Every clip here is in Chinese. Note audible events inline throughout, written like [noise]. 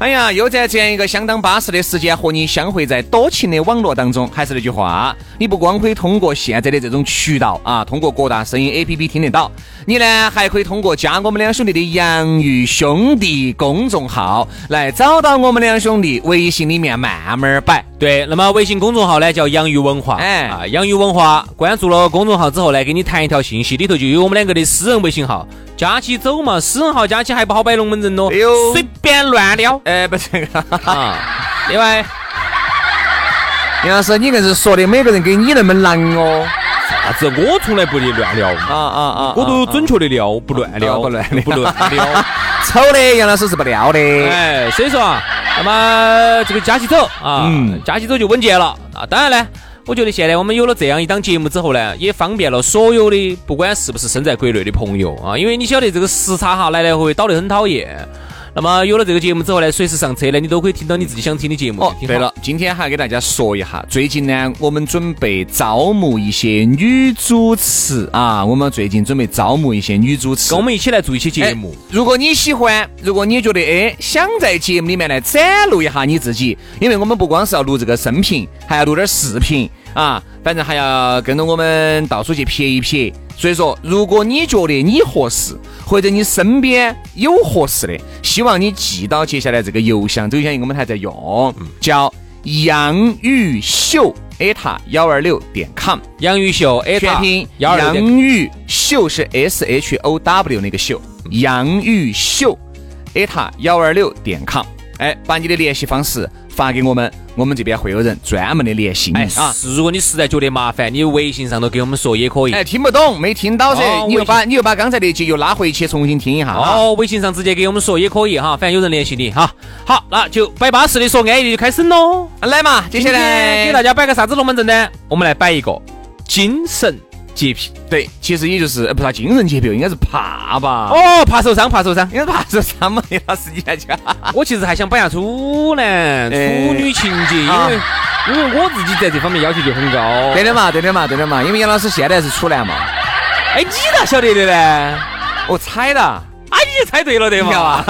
哎呀，又在这样一个相当巴适的时间和你相会在多情的网络当中。还是那句话，你不光可以通过现在的这种渠道啊，通过各大声音 APP 听得到，你呢还可以通过加我们两兄弟的洋芋兄弟公众号来找到我们两兄弟，微信里面慢慢摆。对，那么微信公众号呢叫洋芋文化，哎啊，洋芋文化，关注了公众号之后呢，给你弹一条信息，里头就有我们两个的私人微信号，加起走嘛，私人号加起还不好摆龙门阵咯，哎呦随便乱撩哎，不是，啊。另外，杨老师，你硬是说的每个人跟你那么难哦。啥子我从来不得乱撩，啊啊啊！我都准确的撩，不乱撩，啊不乱撩不乱撩。[laughs] 丑的杨老师是不撩的。哎，所以说啊，那么这个加起走啊，嗯加起走就稳健了啊。当然呢，我觉得现在我们有了这样一档节目之后呢，也方便了所有的不管是不是身在国内的朋友啊，因为你晓得这个时差哈来来回回倒得很讨厌。那么有了这个节目之后呢，随时上车呢，你都可以听到你自己想听的节目。哦，对了，，今天还给大家说一下，最近呢，我们准备招募一些女主持啊，我们最近准备招募一些女主持跟我。们一起来做一些节目。哎如果你喜欢，如果你觉得哎想在节目里面来展露一下你自己，因为我们不光是要录这个声频，还要录点视频啊，反正还要跟着我们到处去撇一撇。所以说，如果你觉得你合适，或者你身边有合适的，希望你记到接下来这个邮箱，这个邮箱我们还在用，叫杨玉秀艾塔幺二六点 com。杨玉秀，哎，全拼幺二洋六芋秀是 S H O W 那个秀，杨玉秀艾塔幺二六点 com，哎，把你的联系方式发给我们，我们这边会有人专门的联系你哎啊。是，如果你实在觉得麻烦，你微信上头给我们说也可以。哎，听不懂没听到噻哦，你又把你又把刚才那节又拉回去重新听一下啊。哦，微信上直接给我们说也可以哈，反正有人联系你哈。好，那就摆巴适的说安逸的就开始喽。来嘛，接下来给大家摆个啥子龙门阵呢？我们来摆一个精神洁癖。对，其实也就是呃不是精神洁癖，应该是怕吧？哦，怕受伤，怕受伤。应该是怕受伤嘛，杨 [laughs] 老师你来讲。[laughs] 我其实还想摆下处男、哎处女情节，因啊为因为我自己在这方面要求就很高。对的嘛，对的嘛，对的嘛，因为杨老师现在是处男嘛。哎，你咋晓得的呢？我猜的。啊，你猜对了对你嘛？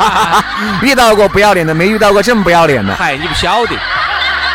[laughs] 遇到过不要脸的，没遇到过这么不要脸的。嗨，你不晓得，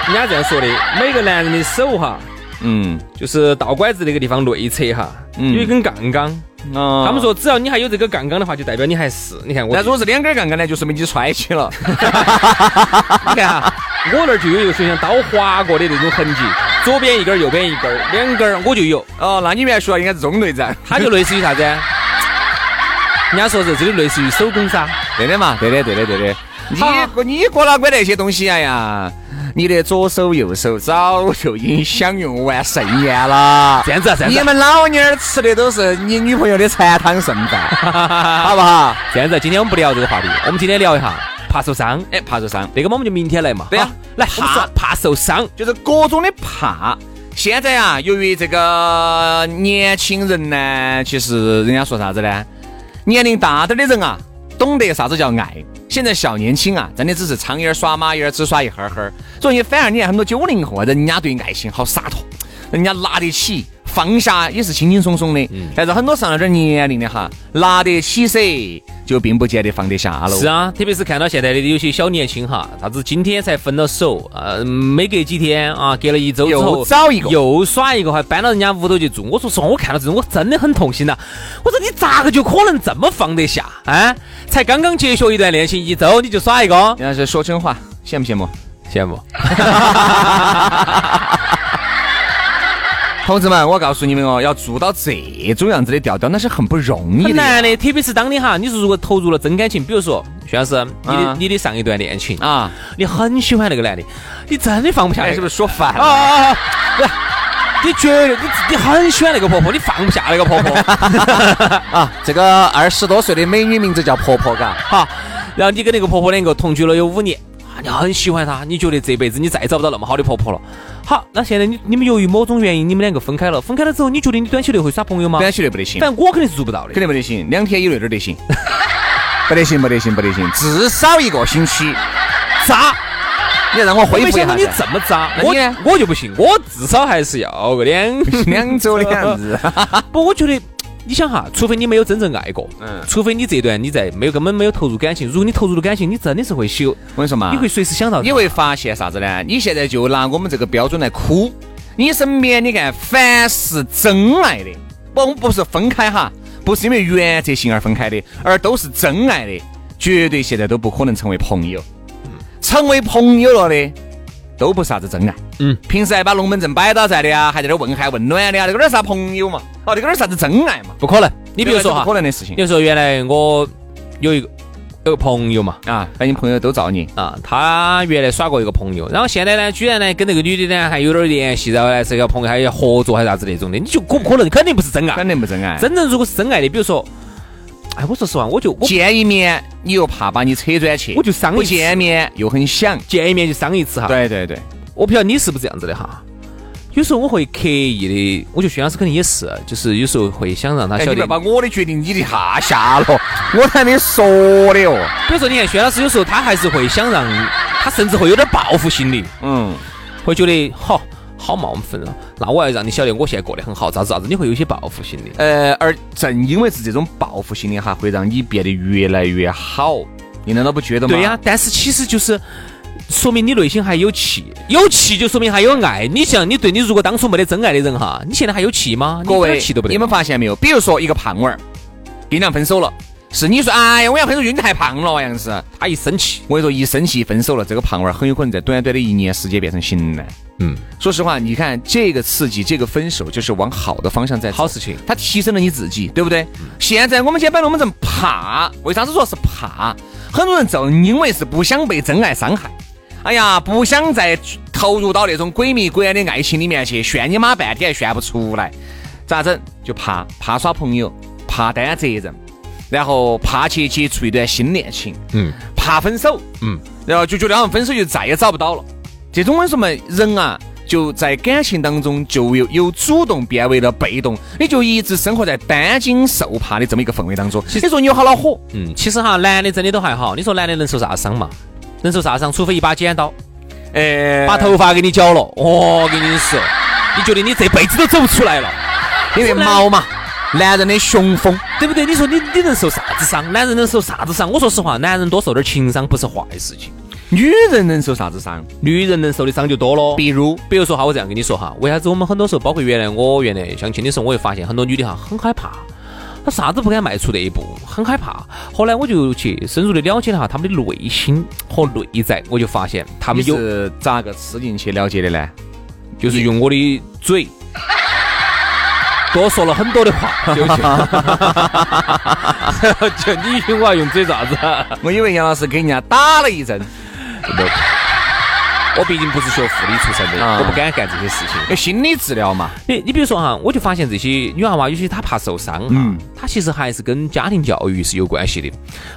人家这样说的，每个男人的手哈，嗯，就是倒拐子那个地方内侧哈，嗯有一根杠杠。哦他们，说，只要你还有这个杠杠的话，就代表你还是。你看我，那如果是两根杠杠呢，就说明你揣起了。[laughs] 你看哈，我那儿就有一个就像刀划过的那种痕迹，左边一根儿，右边一根儿，两根儿我就有。哦，那你原来说应该是中队长。它就类似于啥子？人家说是这个类似于手工纱。对的嘛，对的，对的，对的。你好你过哪管那些东西？哎呀，你的左手右手早就已经享用完盛宴了。这样子啊，这样子啊，你们老娘儿吃的都是你女朋友的残汤剩饭，[laughs] 好不好？这样子啊，今天我们不聊这个话题，我们今天聊一下怕受伤。哎，怕受伤，这个嘛，我们就明天来嘛。对呀好来，怕怕受伤。就是各种的怕。现在啊，由于这个年轻人呢，其实人家说啥子呢？年龄大点的人啊，懂得啥子叫爱。现在小年轻啊，真的只是苍蝇儿耍马眼儿，只耍一哈儿哈儿。所以反而你看很多九零后啊，人家对爱情好洒脱，人家拿得起，放下也是轻轻松松的。但是很多上了点年龄的哈，拿得起噻，就并不见得放得下了。是啊，特别是看到现在的有些小年轻哈，啥子今天才分了手，呃，没隔几天啊，隔了一周之后又找一个又耍一个，还搬到人家屋头去住。我说实话，我看到这种我真的很痛心呐、我说你咋个就可能这么放得下啊？才刚刚结束一段恋情一周你就耍一个，要是说真话，羡不羡慕？羡慕。[laughs] 同志们，我告诉你们哦，要做到这种样子的调调，那是很不容易的。很难的，特别是当你哈，你说如果投入了真感情，比如说徐老师，你的你的上一段恋情啊，你很喜欢那个男的，你真的放不下来，是不是说反了？你觉得你你很喜欢那个婆婆，你放不下那个婆婆 [laughs] 啊？这个二十多岁的美女名字叫婆婆，嘎，好，然后你跟那个婆婆两个同居了有五年。你很喜欢她，你觉得这辈子你再找不到那么好的婆婆了。好，那现在你你们由于某种原因，你们两个分开了。分开了之后，你觉得你短期内会耍朋友吗？短期内不得行。反正我肯定是做不到的，肯定不得行。两天以内都得行，不得行，不得行，不得行，至少一个星期。渣！你让我恢复一下。你这么渣，我我就不行，我至少还是要个两两周的样子。[laughs] 不，我觉得。你想哈，除非你没有真正爱过，嗯，除非你这段你在没有根本没有投入感情。如果你投入了感情，你真的是会修。我跟你说嘛，你会随时想到，你会发现啥子呢？你现在就拿我们这个标准来哭。你身边你看，凡是真爱的，不不是分开哈，不是因为原则性而分开的，而都是真爱的，绝对现在都不可能成为朋友。成为朋友了的。都不是啥子真爱，嗯，平时还把龙门阵摆到在的啊，还在那问寒问暖的啊，那个点啥朋友嘛？哦，那个点啥子真爱嘛？不可能。你比如说哈，不可能的事情。比如说原来我有一个有个朋友嘛，啊，把你朋友都造你啊，他原来耍过一个朋友，然后现在呢，居然呢跟那个女的呢还有点联系，然后呢是个朋友，还要合作还是啥子那种的，你就可不可能？肯定不是真爱，肯定不真爱。真正如果是真爱的，比如说。哎，我说实话，我就见一面，你又怕把你扯转去，我就伤不见面又很想见一面就伤一次哈。对对对，我不晓得你是不是这样子的哈。有时候我会刻意的，我觉得薛老师肯定也是，就是有时候会想让他晓得。把我的决定你的下下了，我还没说的哦。比如说，你看薛老师有时候他还是会想让，他甚至会有点报复心理，嗯，会觉得好。好冒犯啊！那我要让你晓得，我现在过得很好，咋子咋子？你会有些报复心理。呃，而正因为是这种报复心理哈，会让你变得越来越好。你难道不觉得吗？对呀，但是其实就是说明你内心还有气，有气就说明还有爱。你像你对你如果当初没得真爱的人哈，你现在还有气吗？各位，气都不得。你们发现没有？比如说一个胖娃儿跟你俩分手了，是你说哎呀，我要分手，因为你太胖了，样子。他一生气，我跟你说，一生气分手了，这个胖娃儿很有可能在短短的一年时间变成型男。嗯，说实话，你看这个刺激，这个分手就是往好的方向在好事情，它提升了你自己，对不对？现在我们今天摆龙门阵，怕，为啥子说是怕？很多人正因为是不想被真爱伤害，哎呀，不想再投入到那种鬼迷鬼眼的爱情里面去，炫你妈半天还炫不出来，咋整？就怕怕耍朋友，怕担责任，然后怕去接触一段新恋情，嗯，怕分手，嗯，然后就觉得好像分手就再也找不到了。这种为什么人啊，就在感情当中就由由主动变为了被动，你就一直生活在担惊受怕的这么一个氛围当中。你说你有好恼火？嗯，其实哈，男的真的都还好。你说男的能受啥伤嘛？能受啥伤？除非一把剪刀，呃，把头发给你绞了。我跟你说，你觉得你这辈子都走不出来了？因为毛嘛，男人的雄风，对不对？你说你你能受啥子伤？男人能受啥子伤？我说实话，男人多受点情伤不是坏事情。女人能受啥子伤？女人能受的伤就多了。比如，比如说哈，我这样跟你说哈，为啥子我们很多时候，包括原来我原来相亲的时候，我会发现很多女的哈很害怕，她啥子不敢迈出那一步，很害怕。后来我就去深入的了解了哈他们的内心和内在，我就发现她们是咋个吃进去了解的呢？就是用我的嘴多说了很多的话，就 [laughs] 就你我要用嘴咋子？我以为杨老师给人家打了一针。我毕竟不是学护理出身的，我不敢干这些事情。心理治疗嘛？你你比如说哈，我就发现这些女娃娃，有些她怕受伤哈，她其实还是跟家庭教育是有关系的。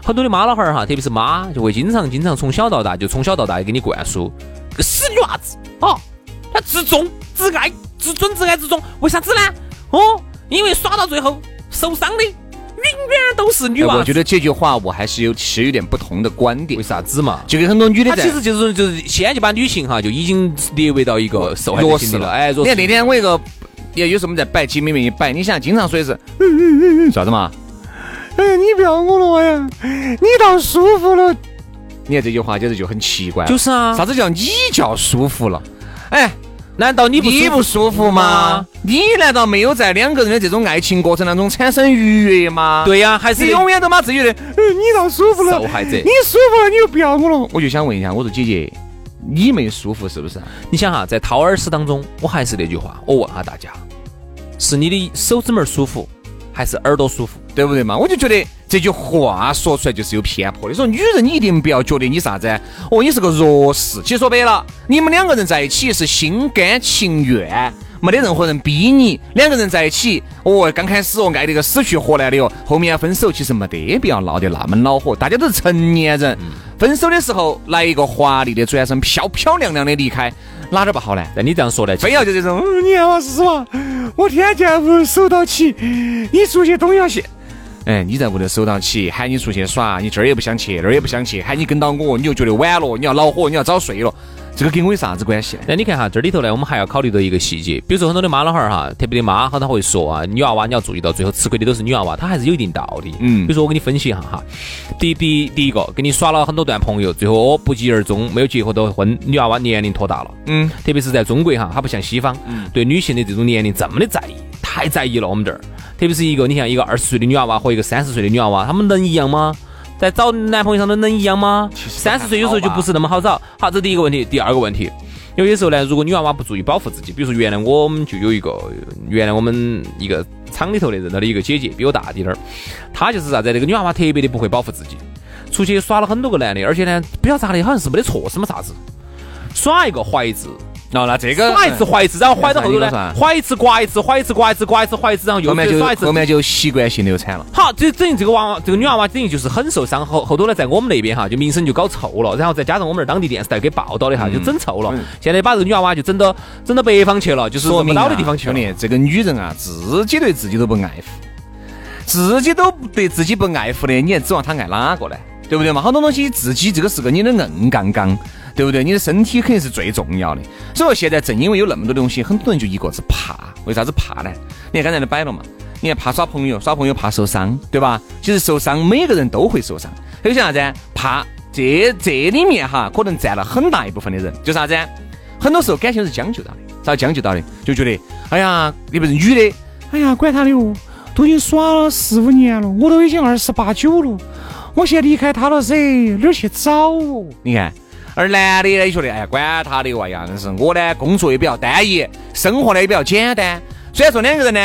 很多的妈老汉儿哈，特别是妈，就会经常经常从小到大就从小到大给你灌输个死女娃子啊，她自重、自爱、自尊、自爱、自重，为啥子呢？哦，因为耍到最后受伤的。永远都是女娃。我觉得这句话我还是有是有点不同的观点。为啥子嘛？就跟很多女的，她其实就是就是现在就把女性哈就已经列为到一个受害者了。哎，你看那天我一个，也有时候我们在摆姐妹们一摆，你想经常说的是啥子嘛？哎，你不要我了呀，你倒舒服了。你看这句话简直就很奇怪。就是啊，啥子叫你叫舒服了？哎。难道你不你不舒服吗？你难道没有在两个人的这种爱情过程当中产生愉悦吗？对呀，还是永远都把自己的，你倒舒服了，受害者，你舒服了，你又不要我了。我就想问一下，我说姐姐，你没舒服是不是？你想哈，在掏耳屎当中，我还是那句话，我问下大家，是你的手指门舒服，还是耳朵舒服？对不对嘛？我就觉得这句话说出来就是有偏颇的。说女人，你一定不要觉得你啥子哦，你是个弱势。其实说白了，你们两个人在一起是心甘情愿。没得任何人逼你，两个人在一起，哦，刚开始哦爱得个死去活来的哦，后面要分手，其实没得必要闹得那么恼火。大家都是成年人，分手的时候来一个华丽的转身，漂漂亮亮的离开，哪点不好呢？那你这样说呢，非要就这种，你看我是吧？我天天屋守到起，你出去东要西。哎，你在屋头守到起，喊你出去耍，你这儿也不想去，那儿也不想去，喊你跟到我，你就觉得晚了，你要恼火，你要早睡了。这个跟我有啥子关系？那你看哈，这里头呢，我们还要考虑到一个细节，比如说很多的妈老汉儿哈，特别的妈，好，他会说啊，女娃娃你要注意到，最后吃亏的都是女娃娃，她还是有一定道理。嗯，比如说我给你分析一下哈，第第第一个，跟你耍了很多段朋友，最后不疾而终，没有结合到婚，女娃娃年龄拖大了。嗯，特别是在中国哈，它不像西方，对女性的这种年龄这么的在意，太在意了。我们这儿，特别是一个你像一个二十岁的女娃娃和一个三十岁的女娃娃，她们能一样吗？在找男朋友上头能一样吗？三十岁有时候就不是那么好找。好，这第一个问题，第二个问题。有些时候呢，如果女娃娃不注意保护自己，比如说原来我们就有一个，原来我们一个厂里头的认到的一个姐姐，比我大滴点儿，她就是啥子？那个女娃娃特别的不会保护自己，出去耍了很多个男的，而且呢，不晓得咋的，好像是没得错什么啥子，耍一个怀一次。哦，那这个耍一次怀一次，然后怀到后头呢，怀一次刮一次，怀一次刮一次，刮一次怀一次，然后又耍一次，后面就习惯性流产了。好，这等于这个娃娃，这个女娃娃等于就是很受伤，后后头呢，在我们那边哈，就名声就搞臭了，然后再加上我们那当地电视台给报道的哈，就整臭了。现在把这个女娃娃就整到整到北方去了，就是说不到的地方去了。这个女人啊，自己对自己都不爱护，自己都对自己不爱护的，你还指望她爱哪个呢？对不对嘛？好多东西自己这个是个你的硬杠杠。对不对？你的身体肯定是最重要的。所以说现在正因为有那么多东西，很多人就一个字怕。为啥子怕呢？你看刚才都摆了嘛。你看怕耍朋友，耍朋友怕受伤，对吧？其实受伤每个人都会受伤。还有啥子？怕这这里面哈，可能占了很大一部分的人。就啥子？很多时候感情是将就到的，咋将就到的？就觉得，哎呀，你不是女的，哎呀，管他的哦，都已经耍了四五年了，我都已经二十八九了，我现在离开他了噻，哪儿去找哦？你看。而男的呢，觉得哎呀，管他的哇呀，但是我呢，工作也比较单一，生活呢也比较简单。虽然说两个人呢，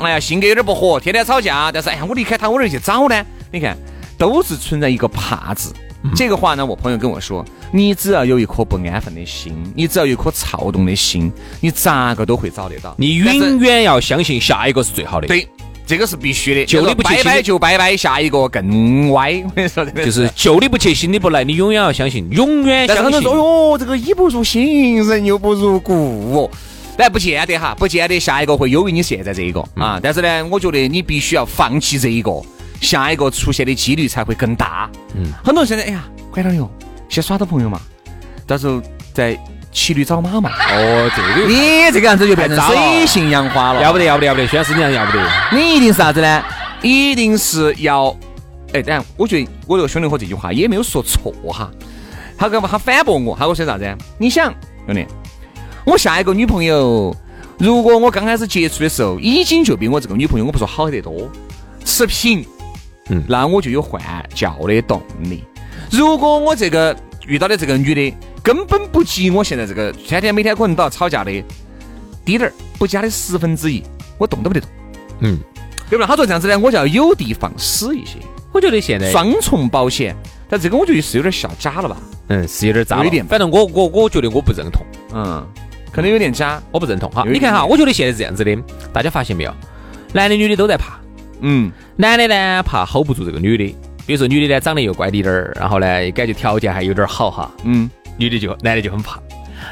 哎呀，性格有点不合，天天吵架，但是哎呀，我离开他，我哪去找呢？你看，都是存在一个怕字。这个话呢，我朋友跟我说，你只要有一颗不安分的心，你只要有一颗躁动的心，你咋个都会找得到。你永远要相信下一个是最好的。对。这个是必须的，旧的不拜拜就拜拜，下一个更歪。我跟你说，就是旧的不去，新的不来，你永远要相信，永远相信。很多人说哟，这个衣不如新，人又不如故。但不见得哈，不见得下一个会优于你现在这一个啊。但是呢，我觉得你必须要放弃这一个，下一个出现的几率才会更大。嗯，很多人现在哎呀，管他哟，先耍到朋友嘛，到时候再。骑驴找马嘛？哦，这个你这个样子就变成水性杨花了，要不得，要不得，要不得，宣誓你样要不得。你一定是啥子呢？一定是要，哎，等下，我觉得我这个兄弟伙这句话也没有说错哈。他干嘛？他反驳我，他跟我说啥子？你想，兄弟，我下一个女朋友，如果我刚开始接触的时候，已经就比我这个女朋友，我不说好得多，持平，嗯，那我就有换教的动力。如果我这个遇到的这个女的，根本不及我现在这个天天每天可能都要吵架的低点儿，不加的十分之一，我动都不得动。嗯，对不对？他说这样子呢，我就要有的放矢一些。我觉得现在双重保险，但这个我觉得是有点下假了吧？嗯，是有点渣，有点。反正我我我觉得我不认同。嗯，可能有点假，我不认同。哈，你看哈，我觉得现在是这样子的，大家发现没有？男的女的都在怕。嗯，男的呢怕 hold 不住这个女的，比如说女的呢长得又乖滴点儿，然后呢感觉条件还有点好哈。嗯。女的就男的就很怕，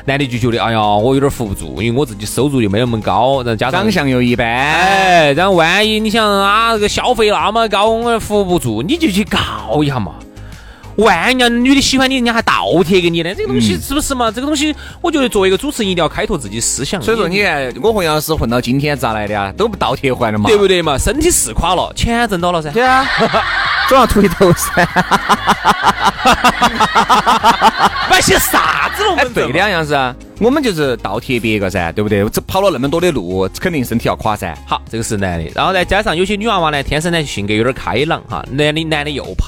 男的就觉得哎呀，我有点扶不住，因为我自己收入又没那么高，然后加上长相又一般，哎，然后万一你想啊，这个消费那么高，我扶不住，你就去告一下嘛。万一人家女的喜欢你，人家还倒贴给你呢，这个东西是不是嘛？这个东西，我觉得作为一个主持人，一定要开拓自己思想。所以说，你看我和杨老师混到今天咋来的啊？都不倒贴还的嘛？对不对嘛？身体是垮了，钱挣到了噻。对啊，[laughs] 总要秃一头噻。摆些啥子了？对的，杨老师，我们就是倒贴别个噻，对不对？这跑了那么多的路，肯定身体要垮噻。好，这个是男的，然后再加上有些女娃娃呢，天生呢性格有点开朗哈，男的男的又怕。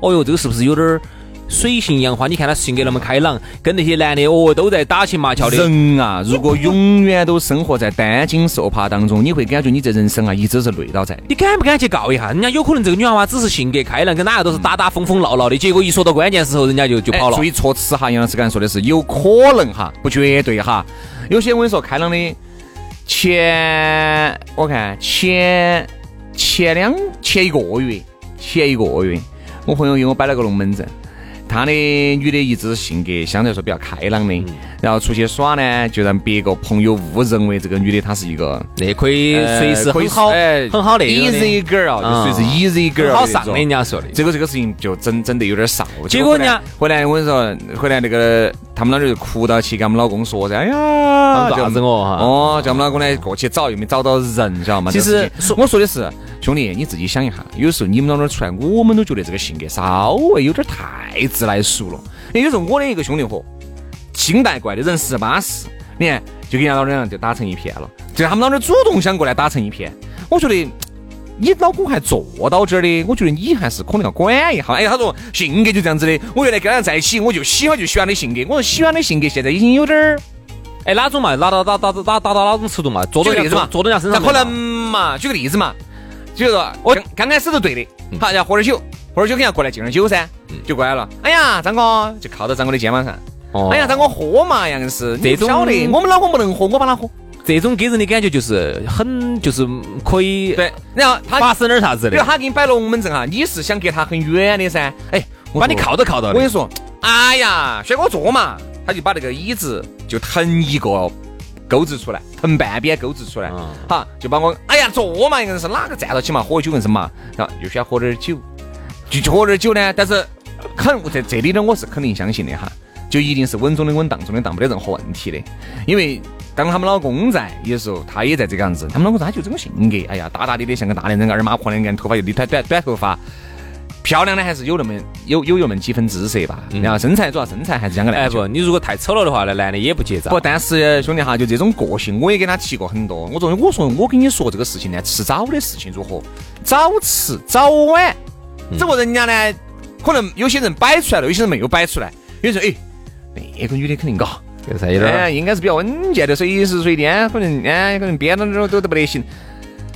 哦哟，这个是不是有点水性杨花，你看他性格那么开朗，跟那些男的哦都在打情骂俏的。人啊，如果永远都生活在担惊受怕当中，你会感觉你这人生啊一直是累倒在。你敢不敢去告一下？人家有可能这个女娃娃只是性格开朗，跟哪个都是打打疯疯闹闹的，结果一说到关键时候，人家就就跑了。注意措辞哈，杨老师刚才说的是有可能哈，不绝对哈。有些我跟你说，开朗的前我看前前两前一个月，前一个月，我朋友给我摆了个龙门阵。他的女的一直性格相对来说比较开朗的，然后出去耍呢，就让别个朋友误认为这个女的她是一个那可以随时很好很好的 easy girl，就随时 easy girl，好上的人家说的。这个这个事情就整整得有点上。结果人家回来我跟你说，回来那个他们老娘就哭到去跟我们老公说噻，哎呀，啥子我哈？哦，叫我们老公呢过去找，又没找到人，知道吗？其实我说的是。兄弟，你自己想一下，有时候你们老那儿出来，我们都觉得这个性格稍微有点太自来熟了。有时候我的一个兄弟伙，清带怪的人十八四，你看就跟人家老娘就打成一片了。就他们老娘主动想过来打成一片，我觉得你老公还坐到这儿的，我觉得你还是可能要管一下。哎，他说性格就这样子的，我原来跟他在一起，我就喜欢就喜欢的性格。我说喜欢的性格现在已经有点儿，哎，哪种嘛？哪到打打打打到哪种程度嘛？做个例子嘛？做到人家身上那可能嘛？举个例子嘛？就是说，我刚开始都对的，好要喝点酒，喝点酒肯定要过来敬点酒噻，就过来了。哎呀，张哥就靠到张哥的肩膀上。哎呀，张哥喝嘛，样是这种晓得，我们老公不能喝，我帮他喝。这种给人的感觉就是很，就是可以对。然后他发生点啥子的？比如他给你摆龙门阵哈，你是想隔他很远的噻？哎，我把你靠都靠到。我跟你说，哎呀，轩哥坐嘛，他就把那个椅子就腾一个。钩子出来，横半边钩子出来，好，就把我，哎呀，坐嘛，应该是哪个站到起嘛，喝酒硬是嘛，然后又需要喝点酒，就喝点酒呢。但是，肯在这里呢，我是肯定相信的哈，就一定是稳中的稳，当中的当，没得任何问题的。因为当他们老公在，有时候他也在这个样子，他们老公他就这种性格，哎呀，大大咧咧像个大男人，二马婆两个头发又理短短短头发。漂亮的还是有那么有有那么几分姿色吧，然后身材主要身材还是讲个来。哎不，你如果太丑了的话，那男的也不接招。不，但是兄弟哈，就这种个性，我也跟他提过很多。我说，我说我跟你说这个事情呢，迟早的事情如何？早迟早晚，只不过人家呢，可能有些人摆出来了，有些人没有摆出来。有人说，哎，那个女的肯定嘎，哎，应该是比较稳健的，随时随地可能哎，可能编到那都都不得行。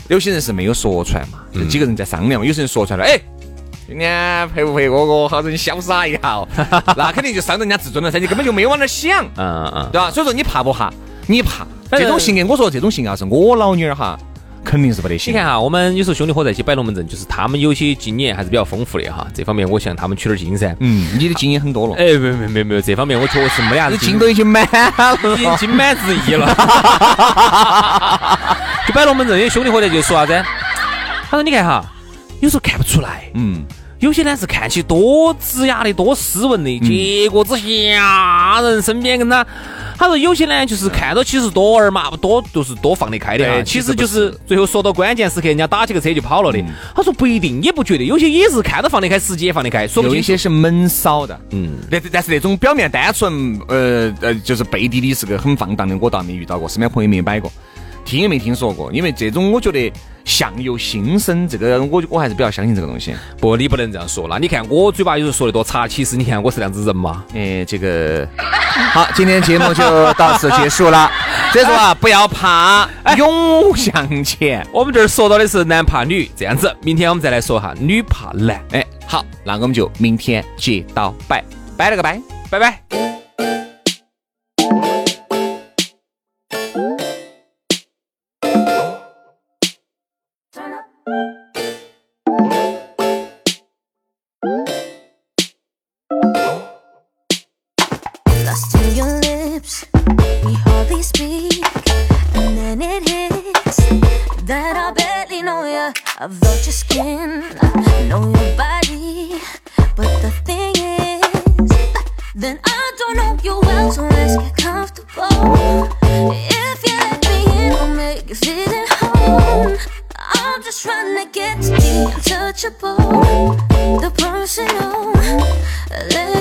有些人是没有说出来嘛，几个人在商量嘛，有些人说出来了，哎。今天陪不陪哥哥，好生潇洒一下哦，[laughs] 那肯定就伤人家自尊了噻，你根本就没往那儿想，嗯嗯，对吧？所以说你怕不怕？你怕这种性格？我说这种性格是我老女儿哈，肯定是不得行。你看哈，我们有时候兄弟伙在一起摆龙门阵，就是他们有些经验还是比较丰富的哈，这方面我向他们取点经噻。嗯，你的经验很多了。哎，没没没没有，这方面我确实没啥子。经都已经满了，已经心满之意了。[laughs] 就摆龙门阵，有兄弟伙在就说啥子？他说你看哈。有时候看不出来，嗯，有些呢是看起多直雅的、多斯文的，结果之下人身边跟他，他说有些呢就是看到其实多儿嘛，多就是多放得开的，其实就是最后说到关键时刻，人家打起个车就跑了的。他说不一定，也不觉得，有些也是看到放得开，实际也放得开，说不有一些是闷骚的，嗯，但但是那种表面单纯，呃呃，就是背地里是个很放荡的，我倒没遇到过，身边朋友没摆过。听也没听说过，因为这种我觉得相由心生，这个我我还是比较相信这个东西。不，你不能这样说。那你看我嘴巴有时候说的多差，其实你看我是这样子人嘛。哎，这个好，今天节目就到此结束了。所以说啊，不要怕，勇向前。我们这儿说到的是男怕女，这样子，明天我们再来说哈女怕男。哎，好，那我们就明天接到拜，拜了个拜，拜拜。I've loved your skin, I know your body. But the thing is, then I don't know you well, so let's get comfortable. If you let me in, I'll make you feel at home. I'm just trying to get to be untouchable, the personal. Let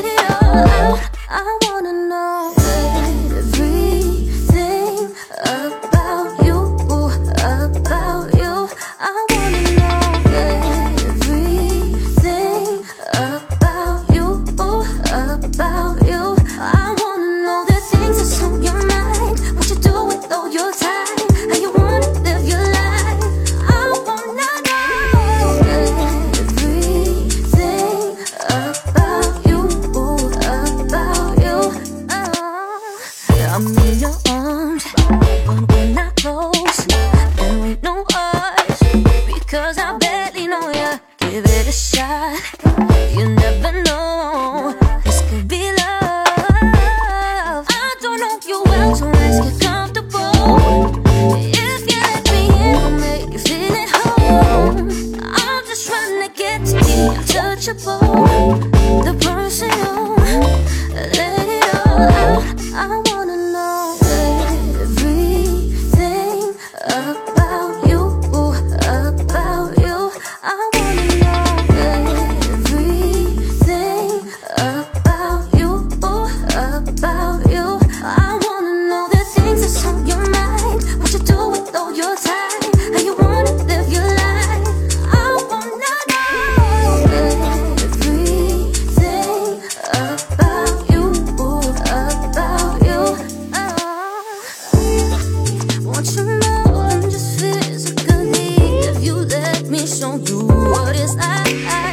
wanna get to me, untouchable, the person you let it all out. I show you what it's like.